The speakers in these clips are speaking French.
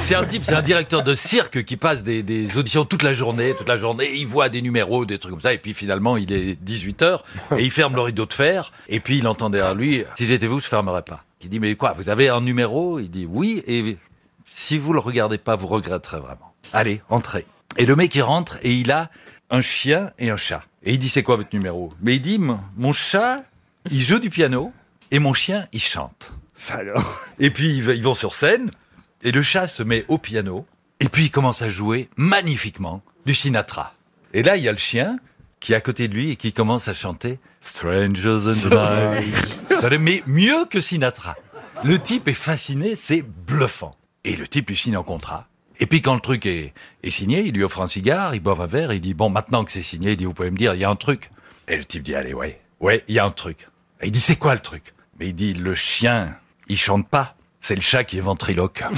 C'est un type, c'est un directeur de cirque qui passe des, des auditions toute la journée, toute la journée. Il voit des numéros, des trucs comme ça, et puis finalement il est 18 h et il ferme le rideau de fer. Et puis il entend derrière lui "Si j'étais vous, je fermerais pas." Il dit "Mais quoi Vous avez un numéro? Il dit "Oui." Et si vous le regardez pas, vous regretterez vraiment. Allez, entrez. Et le mec il rentre et il a un chien et un chat. Et il dit "C'est quoi votre numéro? Mais il dit "Mon chat, il joue du piano et mon chien, il chante." Ça alors. Et puis ils vont sur scène et le chat se met au piano et puis il commence à jouer magnifiquement du Sinatra. Et là, il y a le chien qui est à côté de lui et qui commence à chanter Strangers in the Night. Ça, Mais mieux que Sinatra. Le type est fasciné, c'est bluffant. Et le type lui signe un contrat. Et puis quand le truc est, est signé, il lui offre un cigare, il boit un verre, il dit bon maintenant que c'est signé, il dit vous pouvez me dire il y a un truc. Et le type dit allez ouais ouais il y a un truc. Et il dit c'est quoi le truc? Mais il dit le chien il chante pas, c'est le chat qui est ventriloque.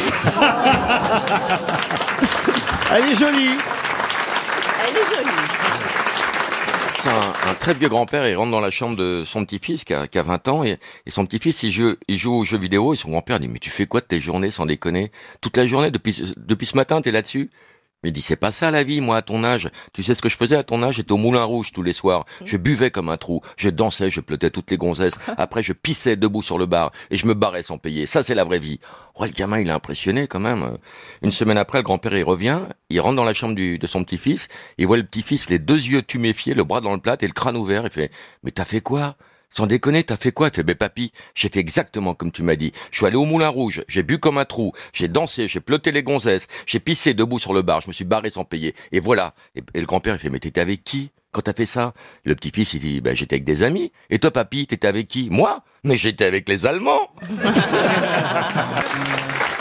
Elle est jolie. Elle est jolie. C'est un, un très vieux grand-père, il rentre dans la chambre de son petit-fils qui a, qui a 20 ans et, et son petit-fils il joue, il joue aux jeux vidéo et son grand-père dit mais tu fais quoi de tes journées sans déconner? Toute la journée depuis, ce- depuis ce matin t'es là-dessus? Il dit c'est pas ça la vie moi à ton âge. Tu sais ce que je faisais à ton âge? J'étais au Moulin Rouge tous les soirs. Je buvais comme un trou. Je dansais, je pleutais toutes les gonzesses. Après je pissais debout sur le bar et je me barrais sans payer. Ça c'est la vraie vie. Ouais le gamin il est impressionné quand même. Une semaine après le grand-père il revient, il rentre dans la chambre du, de son petit-fils, il voit le petit-fils les deux yeux tuméfiés, le bras dans le plat et le crâne ouvert. Il fait mais t'as fait quoi? Sans déconner, t'as fait quoi? Il fait, mais papy, j'ai fait exactement comme tu m'as dit. Je suis allé au Moulin Rouge, j'ai bu comme un trou, j'ai dansé, j'ai pleuté les gonzesses, j'ai pissé debout sur le bar, je me suis barré sans payer. Et voilà. Et, le grand-père, il fait, mais t'étais avec qui quand t'as fait ça? Le petit-fils, il dit, bah, j'étais avec des amis. Et toi, papy, t'étais avec qui? Moi? Mais j'étais avec les Allemands.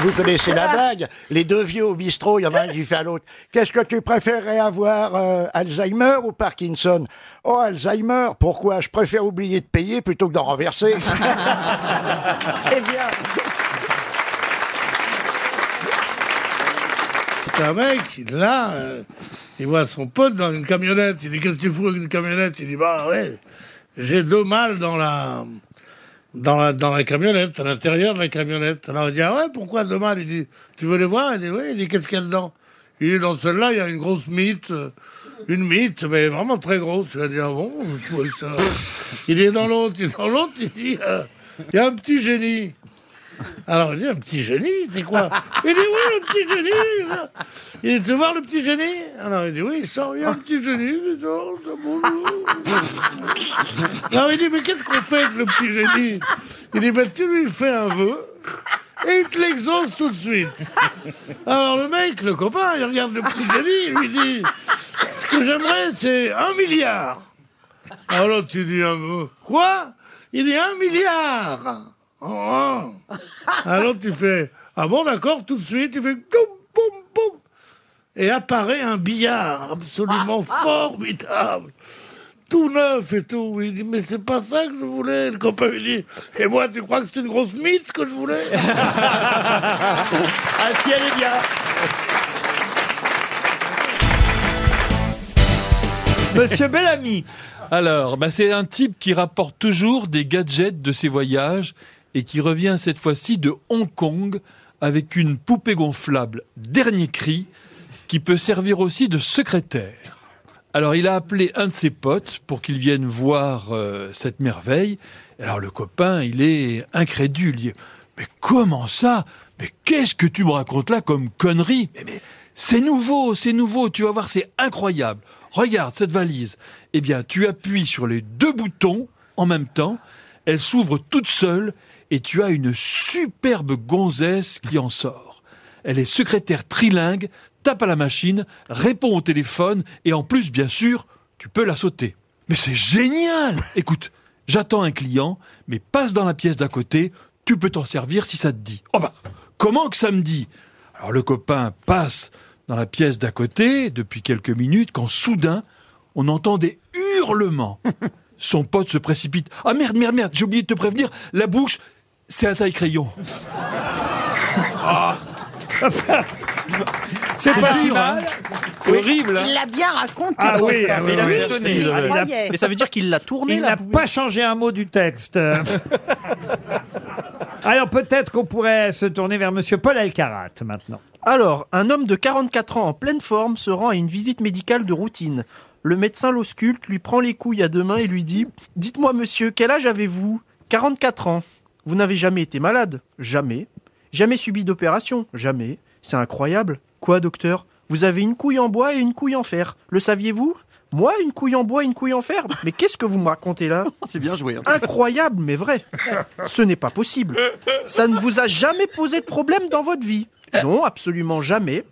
Vous connaissez la blague Les deux vieux au bistrot, il y en a un qui fait à l'autre. Qu'est-ce que tu préférerais avoir, euh, Alzheimer ou Parkinson? Oh, Alzheimer, pourquoi? Je préfère oublier de payer plutôt que d'en renverser. C'est bien. C'est un mec, il est là, euh, il voit son pote dans une camionnette. Il dit Qu'est-ce que tu fous avec une camionnette? Il dit Bah ouais, j'ai deux mâles dans la, dans la, camionnette, à l'intérieur de la camionnette. Alors il dit Ah ouais, pourquoi mâles Il dit Tu veux les voir? Il dit Oui, il dit Qu'est-ce qu'il y a dedans? Il dit Dans celle-là, il y a une grosse mythe. euh, Une mythe, mais vraiment très grosse. Il a dit Ah bon. Il est dans l'autre, il est dans l'autre, il dit euh, Il y a un petit génie. Alors il dit un petit génie, c'est quoi Il dit oui, un petit génie. Il dit tu veux voir le petit génie Alors il dit oui, il sort, il y a un petit génie. il ça bonjour. Alors il dit mais qu'est-ce qu'on fait avec le petit génie Il dit ben tu lui fais un vœu et il te l'exauce tout de suite. Alors le mec, le copain, il regarde le petit génie, il lui dit ce que j'aimerais c'est un milliard. Alors tu dis un vœu. Quoi? Il dit un milliard. Oh. Alors tu fais ah bon d'accord tout de suite tu fais boum boum boum et apparaît un billard absolument formidable tout neuf et tout il dit mais c'est pas ça que je voulais le copain lui dit et moi tu crois que c'est une grosse mythe que je voulais? Ah si, elle est bien. Monsieur Bellamy. Alors, bah, c'est un type qui rapporte toujours des gadgets de ses voyages et qui revient cette fois-ci de Hong Kong avec une poupée gonflable dernier cri qui peut servir aussi de secrétaire. Alors, il a appelé un de ses potes pour qu'il vienne voir euh, cette merveille. Alors, le copain, il est incrédule. Il dit, mais comment ça? Mais qu'est-ce que tu me racontes là comme connerie? Mais, mais c'est nouveau, c'est nouveau, tu vas voir, c'est incroyable. Regarde cette valise. Eh bien, tu appuies sur les deux boutons en même temps, elle s'ouvre toute seule et tu as une superbe gonzesse qui en sort. Elle est secrétaire trilingue, tape à la machine, répond au téléphone et en plus, bien sûr, tu peux la sauter. Mais c'est génial Écoute, j'attends un client, mais passe dans la pièce d'à côté, tu peux t'en servir si ça te dit. Oh bah, comment que ça me dit? Alors le copain passe dans la pièce d'à côté depuis quelques minutes quand soudain on entend des hurlements. Son pote se précipite. Ah merde, merde, merde, j'ai oublié de te prévenir, la bouche, c'est à taille crayon. C'est pas si hein mal. C'est horrible. hein Il l'a bien raconté. Ah oui, ah oui, Il a oui, mis oui, donné. oui, Il oui. croyait. Mais ça veut dire qu'il l'a tourné Il n'a pas changé un mot du texte. Alors peut-être qu'on pourrait se tourner vers Monsieur Paul Alcarat maintenant. Alors, un homme de 44 ans en pleine forme se rend à une visite médicale de routine. Le médecin l'ausculte, lui prend les couilles à deux mains et lui dit Dites-moi, monsieur, quel âge avez-vous? 44 ans. Vous n'avez jamais été malade Jamais. Jamais subi d'opération Jamais. C'est incroyable. Quoi, docteur? Vous avez une couille en bois et une couille en fer. Le saviez-vous? Moi, une couille en bois et une couille en fer? Mais qu'est-ce que vous me racontez là? C'est bien joué. hein. Incroyable, mais vrai. Ce n'est pas possible. Ça ne vous a jamais posé de problème dans votre vie Non, absolument jamais.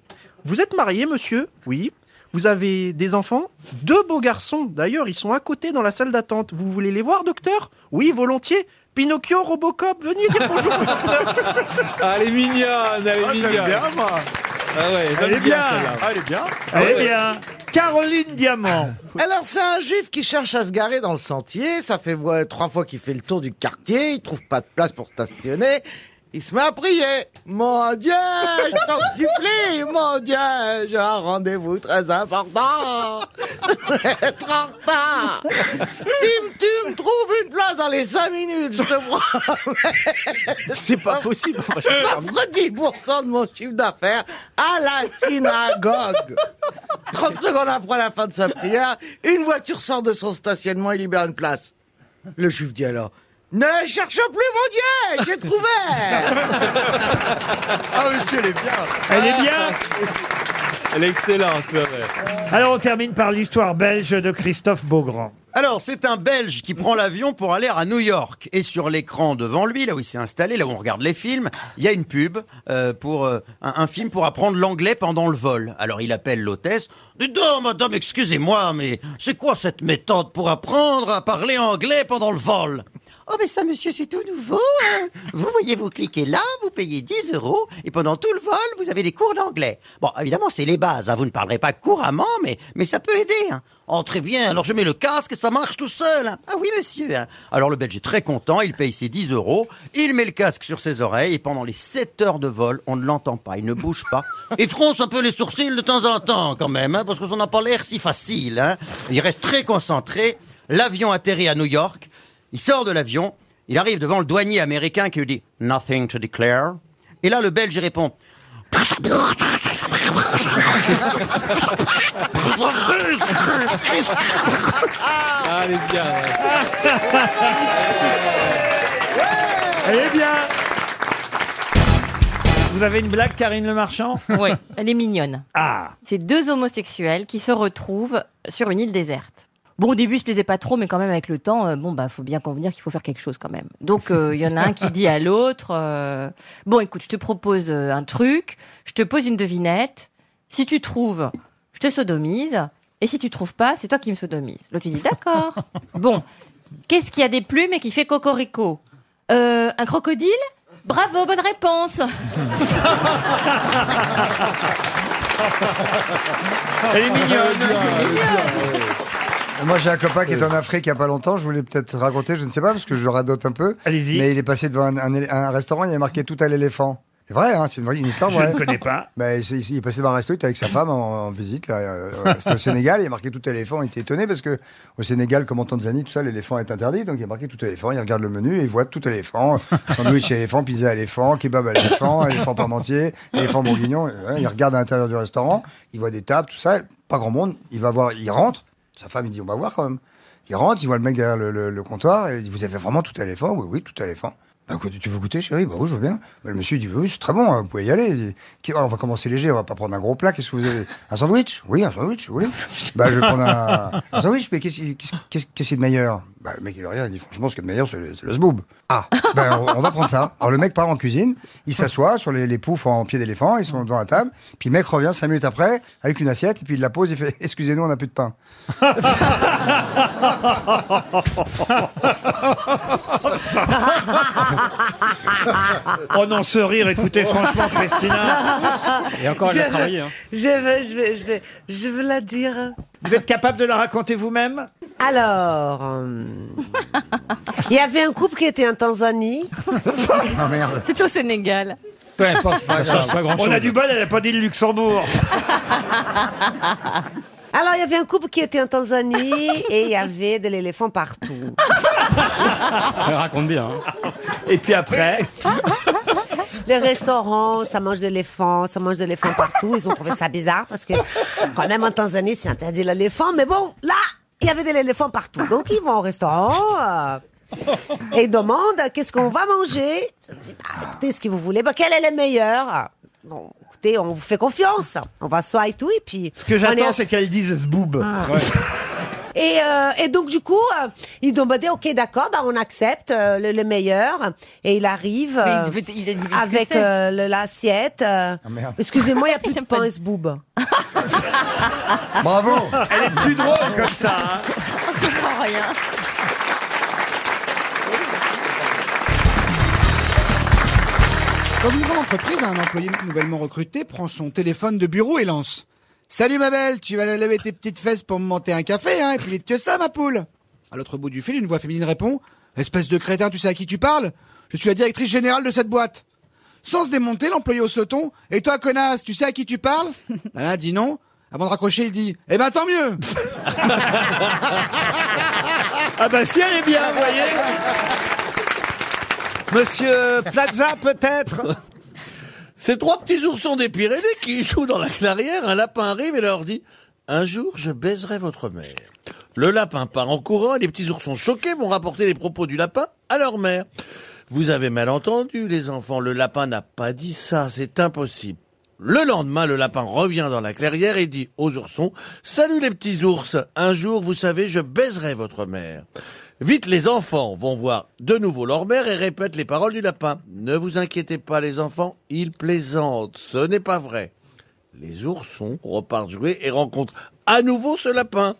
Vous êtes marié, monsieur? Oui. Vous avez des enfants Deux beaux garçons. D'ailleurs, ils sont à côté dans la salle d'attente. Vous voulez les voir, docteur Oui, volontiers. Pinocchio, Robocop, venez dire bonjour. Ah, elle est mignonne, elle est mignonne. moi. Ah ouais, j'aime Elle est bien. celle-là. Ah, elle est bien. Eh bien, Caroline Diamant. Alors c'est un juif qui cherche à se garer dans le sentier, ça fait ouais, trois fois qu'il fait le tour du quartier, il trouve pas de place pour stationner, il se met à prier. Mon Dieu, je t'en supplie, mon Dieu, j'ai un rendez-vous très important. Je vais être en retard. Si tu me trouves une place dans les cinq minutes, je te promets. C'est pas possible. J'offre 10% de mon chiffre d'affaires à la synagogue. 30 secondes après la fin de sa prière, une voiture sort de son stationnement et libère une place. Le juif dit alors Ne cherche plus, mon Dieu, j'ai trouvé Ah, monsieur, elle est bien. Elle est bien. Elle est excellente, c'est vrai. Alors on termine par l'histoire belge de Christophe Beaugrand. Alors, c'est un Belge qui prend l'avion pour aller à New York. Et sur l'écran devant lui, là où il s'est installé, là où on regarde les films, il y a une pub euh, pour euh, un, un film pour apprendre l'anglais pendant le vol. Alors, il appelle l'hôtesse. Dis donc, madame, excusez-moi, mais c'est quoi cette méthode pour apprendre à parler anglais pendant le vol? Oh, mais ça, monsieur, c'est tout nouveau. hein. Vous voyez, vous cliquez là, vous payez 10 euros, et pendant tout le vol, vous avez des cours d'anglais. Bon, évidemment, c'est les bases. hein. Vous ne parlerez pas couramment, mais, mais ça peut aider. hein. Oh, très bien. Alors, je mets le casque et ça marche tout seul. hein. Ah oui, monsieur. hein. Alors, le Belge est très content. Il paye ses 10 euros. Il met le casque sur ses oreilles, et pendant les 7 heures de vol, on ne l'entend pas. Il ne bouge pas. Il fronce un peu les sourcils de temps en temps, quand même, parce que ça n'a pas l'air si facile. Il reste très concentré. L'avion atterrit à New York. Il sort de l'avion, il arrive devant le douanier américain qui lui dit Nothing to declare. Et là, le Belge répond Ah, elle est bien. Elle est bien. Vous avez une blague, Karine Le Marchand Oui, elle est mignonne. Ah, C'est deux homosexuels qui se retrouvent sur une île déserte. Bon, au début, ils se plaisaient pas trop, mais quand même, avec le temps, euh, bon, bah, faut bien convenir qu'il faut faire quelque chose quand même. Donc, euh, il y en a un qui dit à l'autre, euh, bon, écoute, je te propose un truc, je te pose une devinette. Si tu trouves, je te sodomise. Et si tu trouves pas, c'est toi qui me sodomise. L'autre, il dit, d'accord. Bon, qu'est-ce qui a des plumes et qui fait cocorico? Euh, Un crocodile? Bravo, bonne réponse. elle est mignonne. Moi, j'ai un copain qui est en Afrique il n'y a pas longtemps. Je voulais peut-être raconter, je ne sais pas, parce que je radote un peu. Allez-y. Mais il est passé devant un, un élé- un restaurant, il y a marqué tout à l'éléphant. C'est vrai, hein, c'est une, vraie- une histoire Je vraie. ne connais pas. Ben, c'est- il est passé devant un resto, il était avec sa femme en, en visite. là, euh, euh, C'était au Sénégal, il a marqué tout à l'éléphant. Il était étonné parce que au Sénégal, comme en Tanzanie, tout ça, l'éléphant est interdit. Donc il y a marqué tout à l'éléphant. Il regarde le menu et il voit tout à l'éléphant. Sandwich à éléphant, pizza à éléphant, kebab à l'éléphant, éléphant parmentier, éléphant bourguignon. Ouais, il regarde à l'intérieur du restaurant, il voit des tables, tout ça. Pas grand monde. Il va voir, il rentre. Sa femme, il dit, on va voir quand même. Il rentre, il voit le mec derrière le, comptoir et il dit, vous avez vraiment tout à l'éléphant Oui, oui, tout à l'éléphant. Bah, quoi, tu veux goûter, chérie? Bah oui, je veux bien. Bah, le monsieur dit, oui, c'est très bon, hein, vous pouvez y aller. Dit, oh, on va commencer léger, on va pas prendre un gros plat. Qu'est-ce que vous avez? Un sandwich? Oui, un sandwich, vous voulez Bah, je vais prendre un, un sandwich, mais qu'est-ce qui- est de meilleur? Bah, le mec, il regarde, il dit, franchement, ce qui est de meilleur, c'est le, le zboob. Ah, on, on va prendre ça. Alors, le mec part en cuisine, il s'assoit sur les, les poufs en pied d'éléphant, ils sont devant la table, puis le mec revient cinq minutes après, avec une assiette, et puis il la pose, il fait, excusez-nous, on n'a plus de pain. Oh non, ce rire, écoutez, franchement, Christina. Et encore, elle a Je travaillé. veux- hein. Je veux, je vais, je vais, je veux la dire. Vous êtes capable de la raconter vous-même? Alors, euh, il y avait un couple qui était en Tanzanie. Ah merde. C'est au Sénégal. Peu importe, c'est pas Ça change grave. pas grand On chose. a du bol, elle n'a pas dit le Luxembourg. Alors, il y avait un couple qui était en Tanzanie et il y avait de l'éléphant partout. Raconte bien. Et puis après Les restaurants, ça mange de l'éléphant, ça mange de l'éléphant partout. Ils ont trouvé ça bizarre parce que quand même en Tanzanie, c'est interdit l'éléphant. Mais bon, là, il y avait de l'éléphant partout. Donc ils vont au restaurant euh, et ils demandent qu'est-ce qu'on va manger? Je dis, bah, écoutez, ce que vous voulez. Bah, quel est le meilleur? Bon, écoutez, on vous fait confiance. On va s'asseoir et tout. Et puis, Ce que j'attends, c'est qu'elle dise zboob. Ouais. et, euh, et donc du coup, euh, ils demandaient, ok, d'accord, bah on accepte euh, le, le meilleur. Et il arrive Mais euh, il il a avec euh, l'assiette. euh, merde. Excusez-moi, il n'y a plus de pain, ce boob. Bravo Elle est plus drôle comme ça. hein. On comprend rien. Dans une grande entreprise, un employé nouvellement recruté prend son téléphone de bureau et lance Salut ma belle, tu vas lever tes petites fesses pour me monter un café, hein, et plus vite que ça, ma poule. À l'autre bout du fil, une voix féminine répond Espèce de crétin, tu sais à qui tu parles? Je suis la directrice générale de cette boîte. Sans se démonter, l'employé hausse le ton Et toi, connasse, tu sais à qui tu parles? Voilà, dit non. Avant de raccrocher, il dit Eh ben tant mieux Ah bah si elle est bien, vous voyez. Monsieur Plaza, peut-être Ces trois petits oursons des Pyrénées qui jouent dans la clairière, un lapin arrive et leur dit Un jour, je baiserai votre mère. Le lapin part en courant et les petits oursons choqués vont rapporter les propos du lapin à leur mère. Vous avez mal entendu, les enfants, le lapin n'a pas dit ça, c'est impossible. Le lendemain, le lapin revient dans la clairière et dit aux oursons Salut les petits ours, un jour, vous savez, je baiserai votre mère. Vite, les enfants vont voir de nouveau leur mère et répètent les paroles du lapin. Ne vous inquiétez pas, les enfants, il plaisante, ce n'est pas vrai. Les oursons repartent jouer et rencontrent à nouveau ce lapin.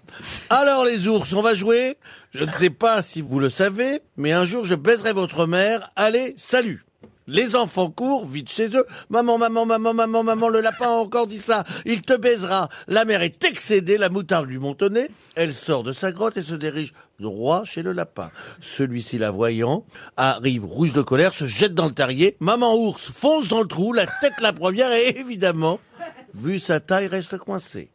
Alors les ours, on va jouer? Je ne sais pas si vous le savez, mais un jour je baiserai votre mère. Allez, salut les enfants courent vite chez eux. Maman, maman, maman, maman, maman, le lapin a encore dit ça. Il te baisera. La mère est excédée, la moutarde lui nez. Elle sort de sa grotte et se dirige droit chez le lapin. Celui-ci, la voyant, arrive rouge de colère, se jette dans le terrier. Maman ours fonce dans le trou, la tête la première et évidemment, vu sa taille, reste coincée.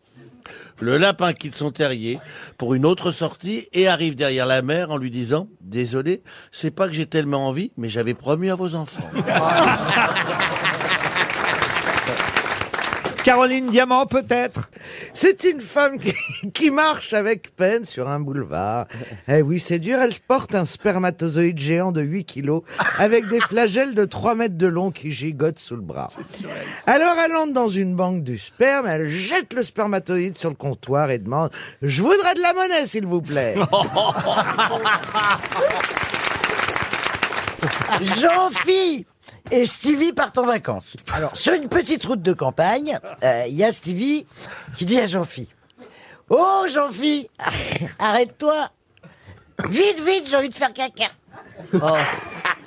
Le lapin quitte son terrier pour une autre sortie et arrive derrière la mère en lui disant « Désolé, c'est pas que j'ai tellement envie, mais j'avais promis à vos enfants. Caroline Diamant, peut-être? C'est une femme qui, qui marche avec peine sur un boulevard. Eh oui, c'est dur, elle porte un spermatozoïde géant de 8 kilos avec des flagelles de 3 mètres de long qui gigotent sous le bras. Alors elle entre dans une banque du sperme, elle jette le spermatozoïde sur le comptoir et demande « Je voudrais de la monnaie, s'il vous plaît !» Jean-Phi et Stevie partent en vacances. Alors, sur une petite route de campagne, euh, il y a Stevie qui dit à Jean-Phi Oh, Jean-Phi, arrête-toi Vite, vite, j'ai envie de faire caca Oh.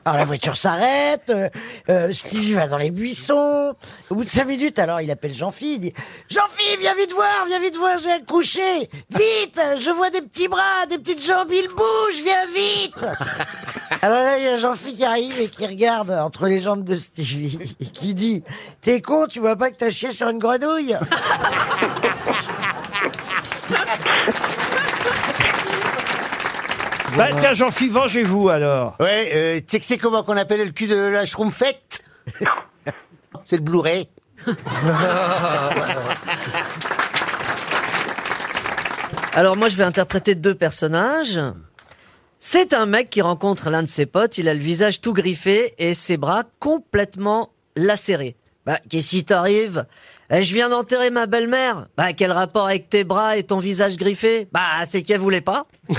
Alors la voiture s'arrête, euh, euh, Stevie va dans les buissons. Au bout de cinq minutes, alors il appelle Jean-Phi, il dit Jean-Phi, viens vite voir, viens vite voir, j'ai accouché. Vite, je vois des petits bras, des petites jambes, il bouge, viens vite. Alors là, il y a Jean-Phi qui arrive et qui regarde entre les jambes de Stevie et qui dit T'es con, tu vois pas que t'as chié sur une grenouille? Bah tiens, Jean-Philippe, vengez-vous alors. Ouais, euh, tu sais que c'est comment qu'on appelle le cul de la schtroumpfette C'est le Blu-ray. Alors moi, je vais interpréter deux personnages. C'est un mec qui rencontre l'un de ses potes, il a le visage tout griffé et ses bras complètement lacérés. Bah, qu'est-ce qui t'arrive? Eh, Je viens d'enterrer ma belle-mère. Bah, quel rapport avec tes bras et ton visage griffé? Bah, c'est qu'elle voulait pas.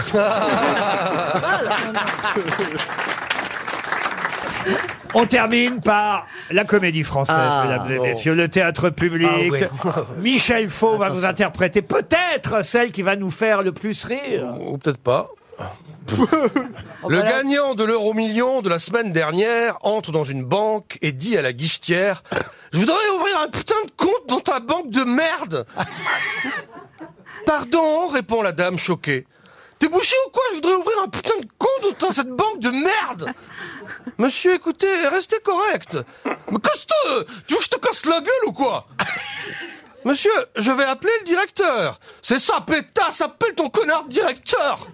On termine par la comédie française, Ah, mesdames et bon. messieurs, le théâtre public. Ah. Michel Faux va vous interpréter peut-être celle qui va nous faire le plus rire. Ou peut-être pas. Le gagnant de l'euro million de la semaine dernière entre dans une banque et dit à la guichetière Je voudrais ouvrir un putain de compte dans ta banque de merde Pardon, répond la dame choquée. T'es bouché ou quoi? Je voudrais ouvrir un putain de compte dans cette banque de merde Monsieur, écoutez, restez correct. Mais casse-toi Tu veux que je te casse la gueule ou quoi? Monsieur, je vais appeler le directeur. C'est ça, pétasse, appelle ton connard directeur.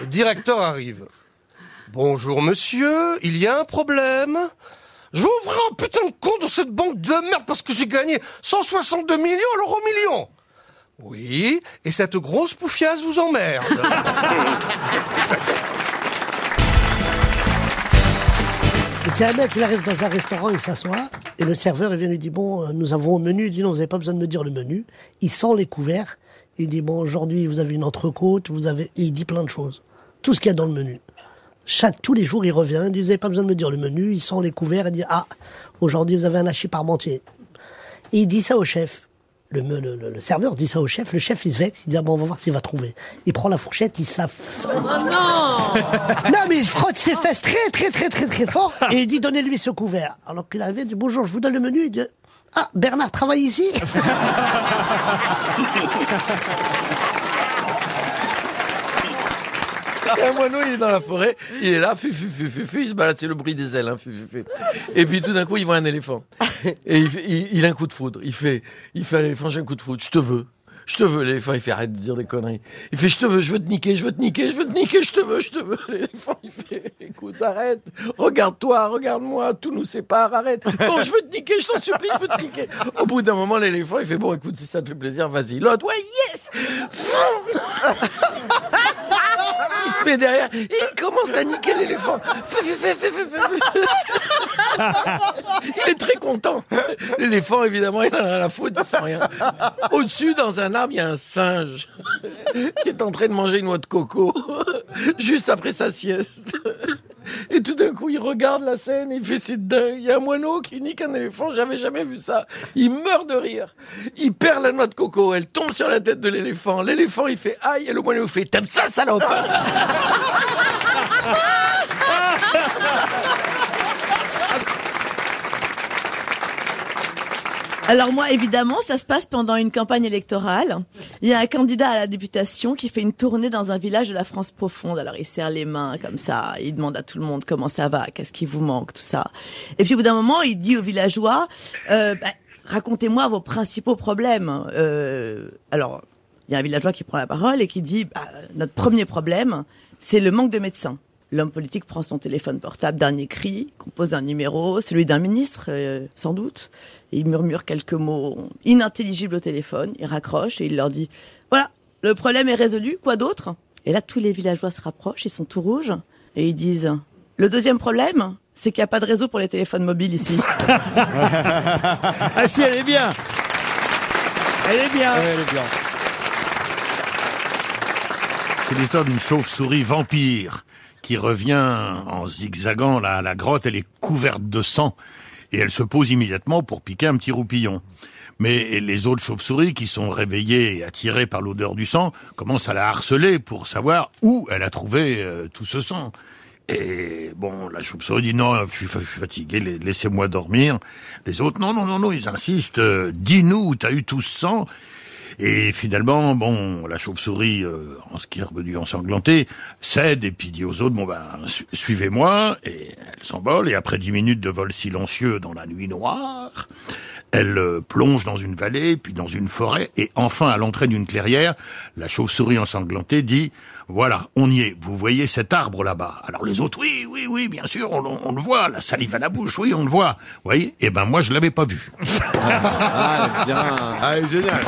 Le directeur arrive. Bonjour monsieur, il y a un problème. Je vais ouvrir un putain de compte dans cette banque de merde parce que j'ai gagné 162 millions à l'euro million. Oui, et cette grosse poufiasse vous emmerde. C'est un mec, il arrive dans un restaurant, il s'assoit, et le serveur, vient lui dit, bon, euh, nous avons un menu. Il dit, non, vous n'avez pas besoin de me dire le menu. Il sent les couverts. Il dit, bon, aujourd'hui, vous avez une entrecôte, vous avez, et il dit plein de choses. Tout ce qu'il y a dans le menu. Chaque, tous les jours, il revient, il dit, vous n'avez pas besoin de me dire le menu. Il sent les couverts, il dit, ah, aujourd'hui, vous avez un hachis parmentier. Et il dit ça au chef. Le, le, le- le serveur dit ça au chef. Le chef, il se vexe. Il dit, ah bon, on va voir s'il va trouver. Il prend la fourchette, il se la... Oh non Non, mais il se frotte ses fesses très, très, très, très, très fort. Et il dit, donnez-lui ce couvert. Alors qu'il arrive, il dit, bonjour, je vous donne le menu. Il dit, ah, Bernard travaille ici un moineau, il est dans la forêt, il est là, fu, fu, il se balade, c'est le bruit des ailes, hein. Et puis tout d'un coup, il voit un éléphant. Et il, a un coup de foudre. Il fait, il fait à j'ai un coup de foudre, je te veux. Je te veux, l'éléphant, il fait arrête de dire des conneries. Il fait, je te veux, je veux te niquer, je veux te niquer, je veux te niquer, je te veux, je te veux. L'éléphant, il fait, écoute, arrête, regarde-toi, regarde-moi, tout nous sépare, arrête. Bon, je veux te niquer, je t'en supplie, je veux te niquer. Au bout d'un moment, l'éléphant, il fait, bon, écoute, si ça te fait plaisir, vas-y. L'autre, ouais, yes! Il se met derrière, et il commence à niquer l'éléphant. Il est très content. L'éléphant, évidemment, il en a à foutre, il sent rien. Au-dessus, dans un arbre, il y a un singe qui est en train de manger une noix de coco juste après sa sieste. Et tout d'un coup, il regarde la scène, il fait c'est dingue. Il y a un moineau qui nique un éléphant, j'avais jamais vu ça. Il meurt de rire. Il perd la noix de coco, elle tombe sur la tête de l'éléphant. L'éléphant, il fait aïe, et le moineau fait t'aimes ça, salope? Alors moi, évidemment, ça se passe pendant une campagne électorale. Il y a un candidat à la députation qui fait une tournée dans un village de la France profonde. Alors il serre les mains comme ça, il demande à tout le monde comment ça va, qu'est-ce qui vous manque, tout ça. Et puis au bout d'un moment, il dit aux villageois, euh, bah, racontez-moi vos principaux problèmes. Euh, alors, il y a un villageois qui prend la parole et qui dit, bah, notre premier problème, c'est le manque de médecins. L'homme politique prend son téléphone portable, dernier cri, compose un numéro, celui d'un ministre, euh, sans doute, et il murmure quelques mots inintelligibles au téléphone, il raccroche et il leur dit « Voilà, le problème est résolu, quoi d'autre ?» Et là, tous les villageois se rapprochent, ils sont tout rouges, et ils disent « Le deuxième problème, c'est qu'il n'y a pas de réseau pour les téléphones mobiles ici. Ah si, elle est bien Elle est bien Elle est bien. C'est l'histoire d'une chauve-souris vampire qui revient en zigzagant la, la grotte. Elle est couverte de sang et elle se pose immédiatement pour piquer un petit roupillon. Mais les autres chauves-souris qui sont réveillées et attirées par l'odeur du sang commencent à la harceler pour savoir où elle a trouvé euh, tout ce sang. Et bon, la chauve-souris dit non, je suis, fatigué, la- laissez-moi dormir. Les autres, non, non, non, non, ils insistent, euh, dis-nous où t'as eu tout ce sang. Et finalement, bon, la chauve-souris, euh, en ce qui est revenu ensanglanté, cède et puis dit aux autres, bon ben, su- suivez-moi. Et elle s'envole. Et après dix minutes de vol silencieux dans la nuit noire, elle euh, plonge dans une vallée, puis dans une forêt, et enfin, à l'entrée d'une clairière, la chauve-souris ensanglantée dit, voilà, on y est, vous voyez cet arbre là-bas. Alors les autres, oui, oui, oui, bien sûr, on, on le voit, la salive à la bouche, oui, on le voit. Vous voyez? Eh ben moi, je l'avais pas vu. Ah, bien. Ah, elle est géniale.